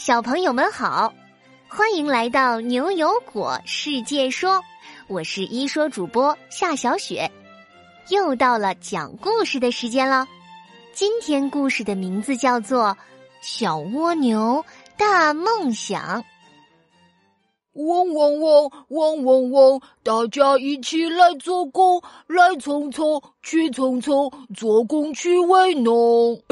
小朋友们好，欢迎来到牛油果世界说，我是一说主播夏小雪，又到了讲故事的时间了。今天故事的名字叫做《小蜗牛大梦想》。嗡嗡嗡，嗡嗡嗡，大家一起来做工，来匆匆，去匆匆，做工去味浓。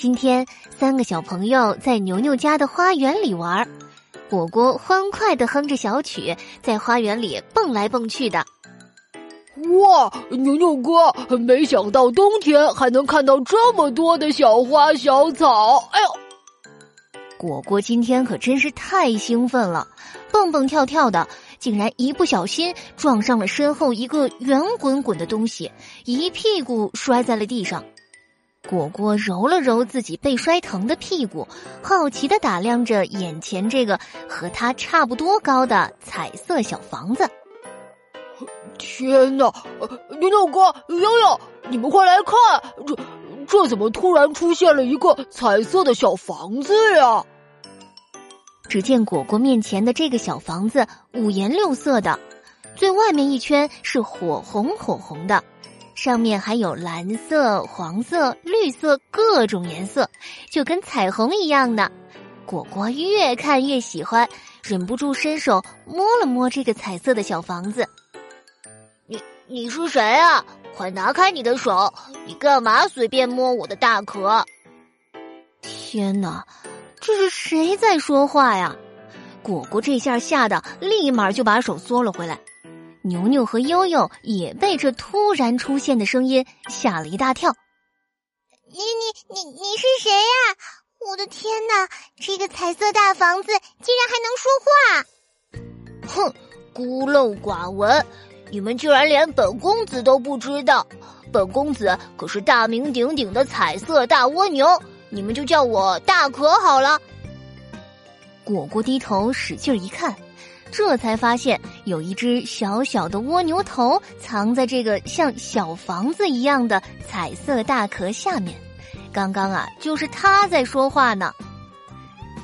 今天三个小朋友在牛牛家的花园里玩，果果欢快的哼着小曲，在花园里蹦来蹦去的。哇，牛牛哥，没想到冬天还能看到这么多的小花小草！哎呦，果果今天可真是太兴奋了，蹦蹦跳跳的，竟然一不小心撞上了身后一个圆滚滚的东西，一屁股摔在了地上。果果揉了揉自己被摔疼的屁股，好奇的打量着眼前这个和他差不多高的彩色小房子。天哪！牛牛哥、悠悠，你们快来看，这这怎么突然出现了一个彩色的小房子呀？只见果果面前的这个小房子五颜六色的，最外面一圈是火红火红的。上面还有蓝色、黄色、绿色各种颜色，就跟彩虹一样的。果果越看越喜欢，忍不住伸手摸了摸这个彩色的小房子。你你是谁啊？快拿开你的手！你干嘛随便摸我的大壳？天哪，这是谁在说话呀？果果这下吓得立马就把手缩了回来。牛牛和悠悠也被这突然出现的声音吓了一大跳。你你你你是谁呀？我的天哪！这个彩色大房子竟然还能说话！哼，孤陋寡闻！你们居然连本公子都不知道？本公子可是大名鼎鼎的彩色大蜗牛，你们就叫我大可好了。果果低头使劲一看。这才发现有一只小小的蜗牛头藏在这个像小房子一样的彩色大壳下面。刚刚啊，就是它在说话呢。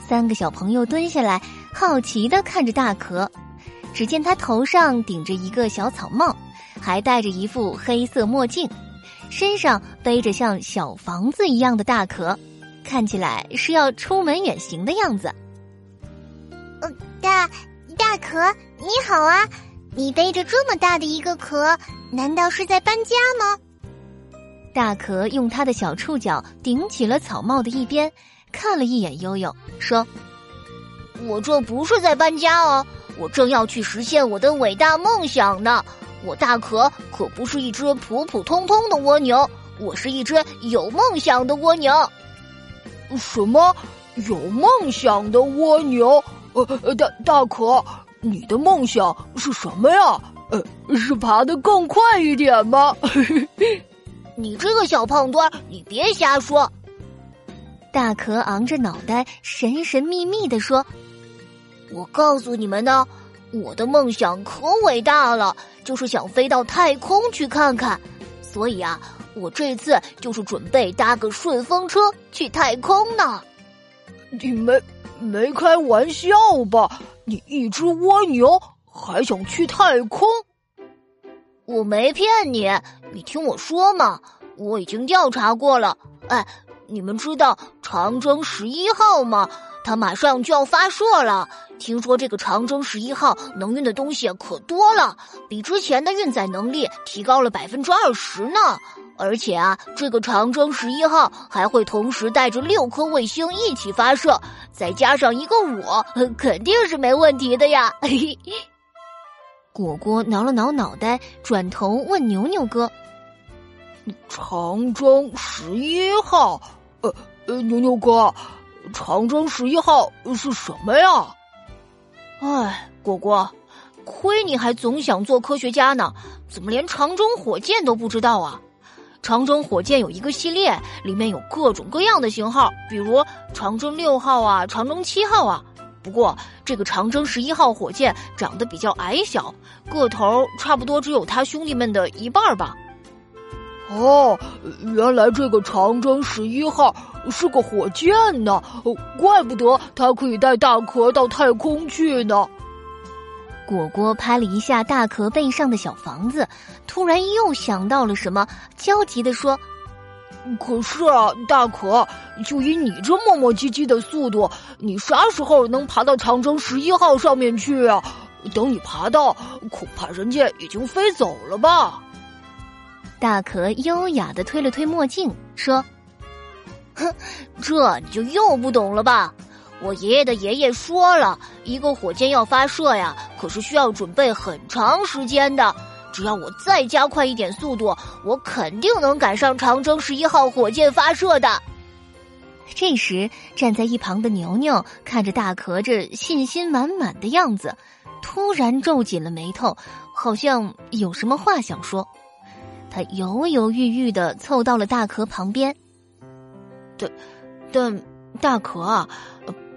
三个小朋友蹲下来，好奇的看着大壳。只见它头上顶着一个小草帽，还戴着一副黑色墨镜，身上背着像小房子一样的大壳，看起来是要出门远行的样子。嗯，大。大壳，你好啊！你背着这么大的一个壳，难道是在搬家吗？大壳用他的小触角顶起了草帽的一边，看了一眼悠悠，说：“我这不是在搬家哦，我正要去实现我的伟大梦想呢。我大壳可不是一只普普通通的蜗牛，我是一只有梦想的蜗牛。什么？有梦想的蜗牛？”呃，大大可，你的梦想是什么呀？呃，是爬得更快一点吗？你这个小胖墩，你别瞎说！大壳昂着脑袋，神神秘秘的说：“我告诉你们呢，我的梦想可伟大了，就是想飞到太空去看看。所以啊，我这次就是准备搭个顺风车去太空呢。你们。”没开玩笑吧？你一只蜗牛还想去太空？我没骗你，你听我说嘛，我已经调查过了。哎，你们知道长征十一号吗？它马上就要发射了。听说这个长征十一号能运的东西可多了，比之前的运载能力提高了百分之二十呢。而且啊，这个长征十一号还会同时带着六颗卫星一起发射，再加上一个我，肯定是没问题的呀！果果挠了挠脑袋，转头问牛牛哥：“长征十一号？呃呃，牛牛哥，长征十一号是什么呀？”哎，果果，亏你还总想做科学家呢，怎么连长征火箭都不知道啊？长征火箭有一个系列，里面有各种各样的型号，比如长征六号啊、长征七号啊。不过这个长征十一号火箭长得比较矮小，个头差不多只有他兄弟们的一半吧。哦，原来这个长征十一号是个火箭呢，怪不得它可以带大壳到太空去呢。果果拍了一下大壳背上的小房子，突然又想到了什么，焦急地说：“可是啊，大壳，就以你这磨磨唧唧的速度，你啥时候能爬到长征十一号上面去啊？等你爬到，恐怕人家已经飞走了吧？”大壳优雅的推了推墨镜，说：“哼，这你就又不懂了吧？我爷爷的爷爷说了，一个火箭要发射呀，可是需要准备很长时间的。只要我再加快一点速度，我肯定能赶上长征十一号火箭发射的。”这时，站在一旁的牛牛看着大壳这信心满满的样子，突然皱紧了眉头，好像有什么话想说。他犹犹豫豫的凑到了大壳旁边。但，但大壳啊，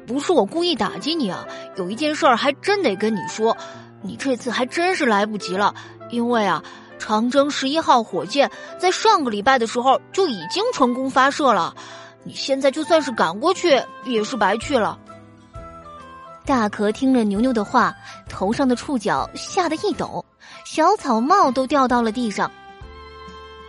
不是我故意打击你啊，有一件事儿还真得跟你说，你这次还真是来不及了，因为啊，长征十一号火箭在上个礼拜的时候就已经成功发射了，你现在就算是赶过去也是白去了。大壳听了牛牛的话，头上的触角吓得一抖，小草帽都掉到了地上。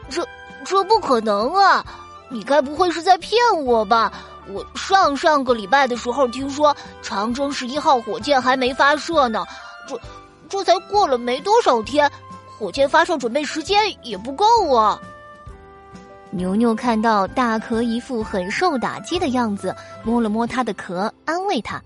这这不可能啊！你该不会是在骗我吧？我上上个礼拜的时候听说长征十一号火箭还没发射呢，这这才过了没多少天，火箭发射准备时间也不够啊！牛牛看到大壳一副很受打击的样子，摸了摸他的壳，安慰他：“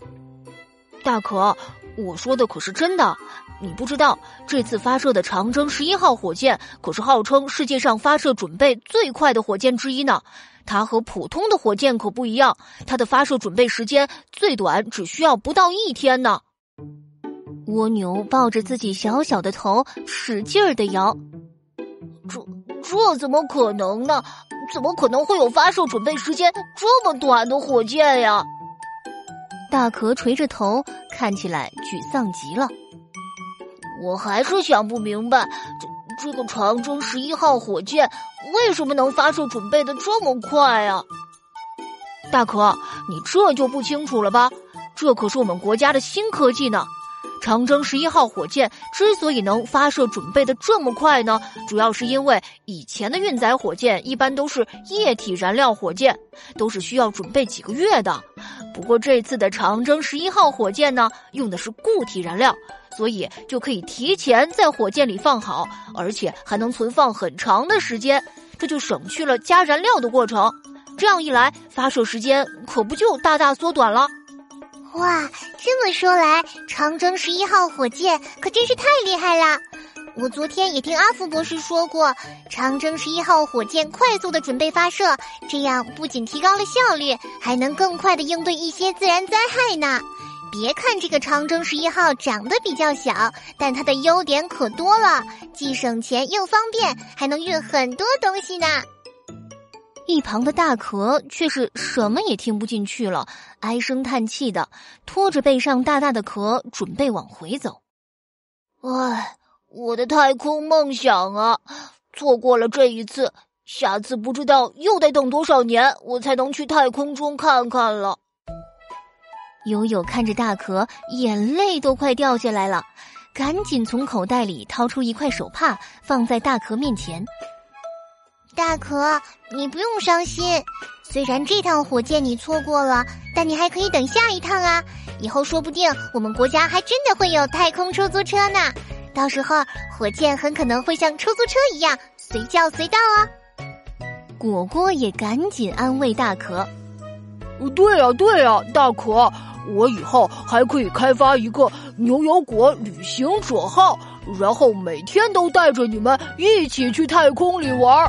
大壳，我说的可是真的。”你不知道，这次发射的长征十一号火箭可是号称世界上发射准备最快的火箭之一呢。它和普通的火箭可不一样，它的发射准备时间最短只需要不到一天呢。蜗牛抱着自己小小的头，使劲儿的摇。这这怎么可能呢？怎么可能会有发射准备时间这么短的火箭呀？大壳垂着头，看起来沮丧极了。我还是想不明白，这这个长征十一号火箭为什么能发射准备的这么快啊？大可，你这就不清楚了吧？这可是我们国家的新科技呢。长征十一号火箭之所以能发射准备的这么快呢，主要是因为以前的运载火箭一般都是液体燃料火箭，都是需要准备几个月的。不过这次的长征十一号火箭呢，用的是固体燃料。所以就可以提前在火箭里放好，而且还能存放很长的时间，这就省去了加燃料的过程。这样一来，发射时间可不就大大缩短了？哇，这么说来，长征十一号火箭可真是太厉害了！我昨天也听阿福博士说过，长征十一号火箭快速的准备发射，这样不仅提高了效率，还能更快的应对一些自然灾害呢。别看这个长征十一号长得比较小，但它的优点可多了，既省钱又方便，还能运很多东西呢。一旁的大壳却是什么也听不进去了，唉声叹气的拖着背上大大的壳，准备往回走。唉，我的太空梦想啊，错过了这一次，下次不知道又得等多少年，我才能去太空中看看了。悠悠看着大壳，眼泪都快掉下来了，赶紧从口袋里掏出一块手帕，放在大壳面前。大壳，你不用伤心，虽然这趟火箭你错过了，但你还可以等下一趟啊！以后说不定我们国家还真的会有太空出租车呢，到时候火箭很可能会像出租车一样随叫随到哦。果果也赶紧安慰大可：“对呀，对呀，大可。”我以后还可以开发一个牛油果旅行者号，然后每天都带着你们一起去太空里玩。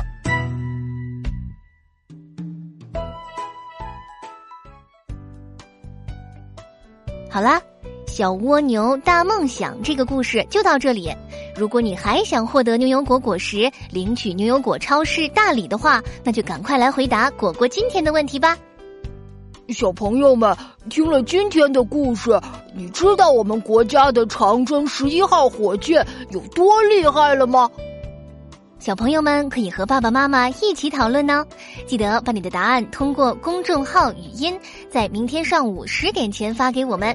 好啦，小蜗牛大梦想这个故事就到这里。如果你还想获得牛油果果实，领取牛油果超市大礼的话，那就赶快来回答果果今天的问题吧。小朋友们听了今天的故事，你知道我们国家的长征十一号火箭有多厉害了吗？小朋友们可以和爸爸妈妈一起讨论呢。记得把你的答案通过公众号语音，在明天上午十点前发给我们。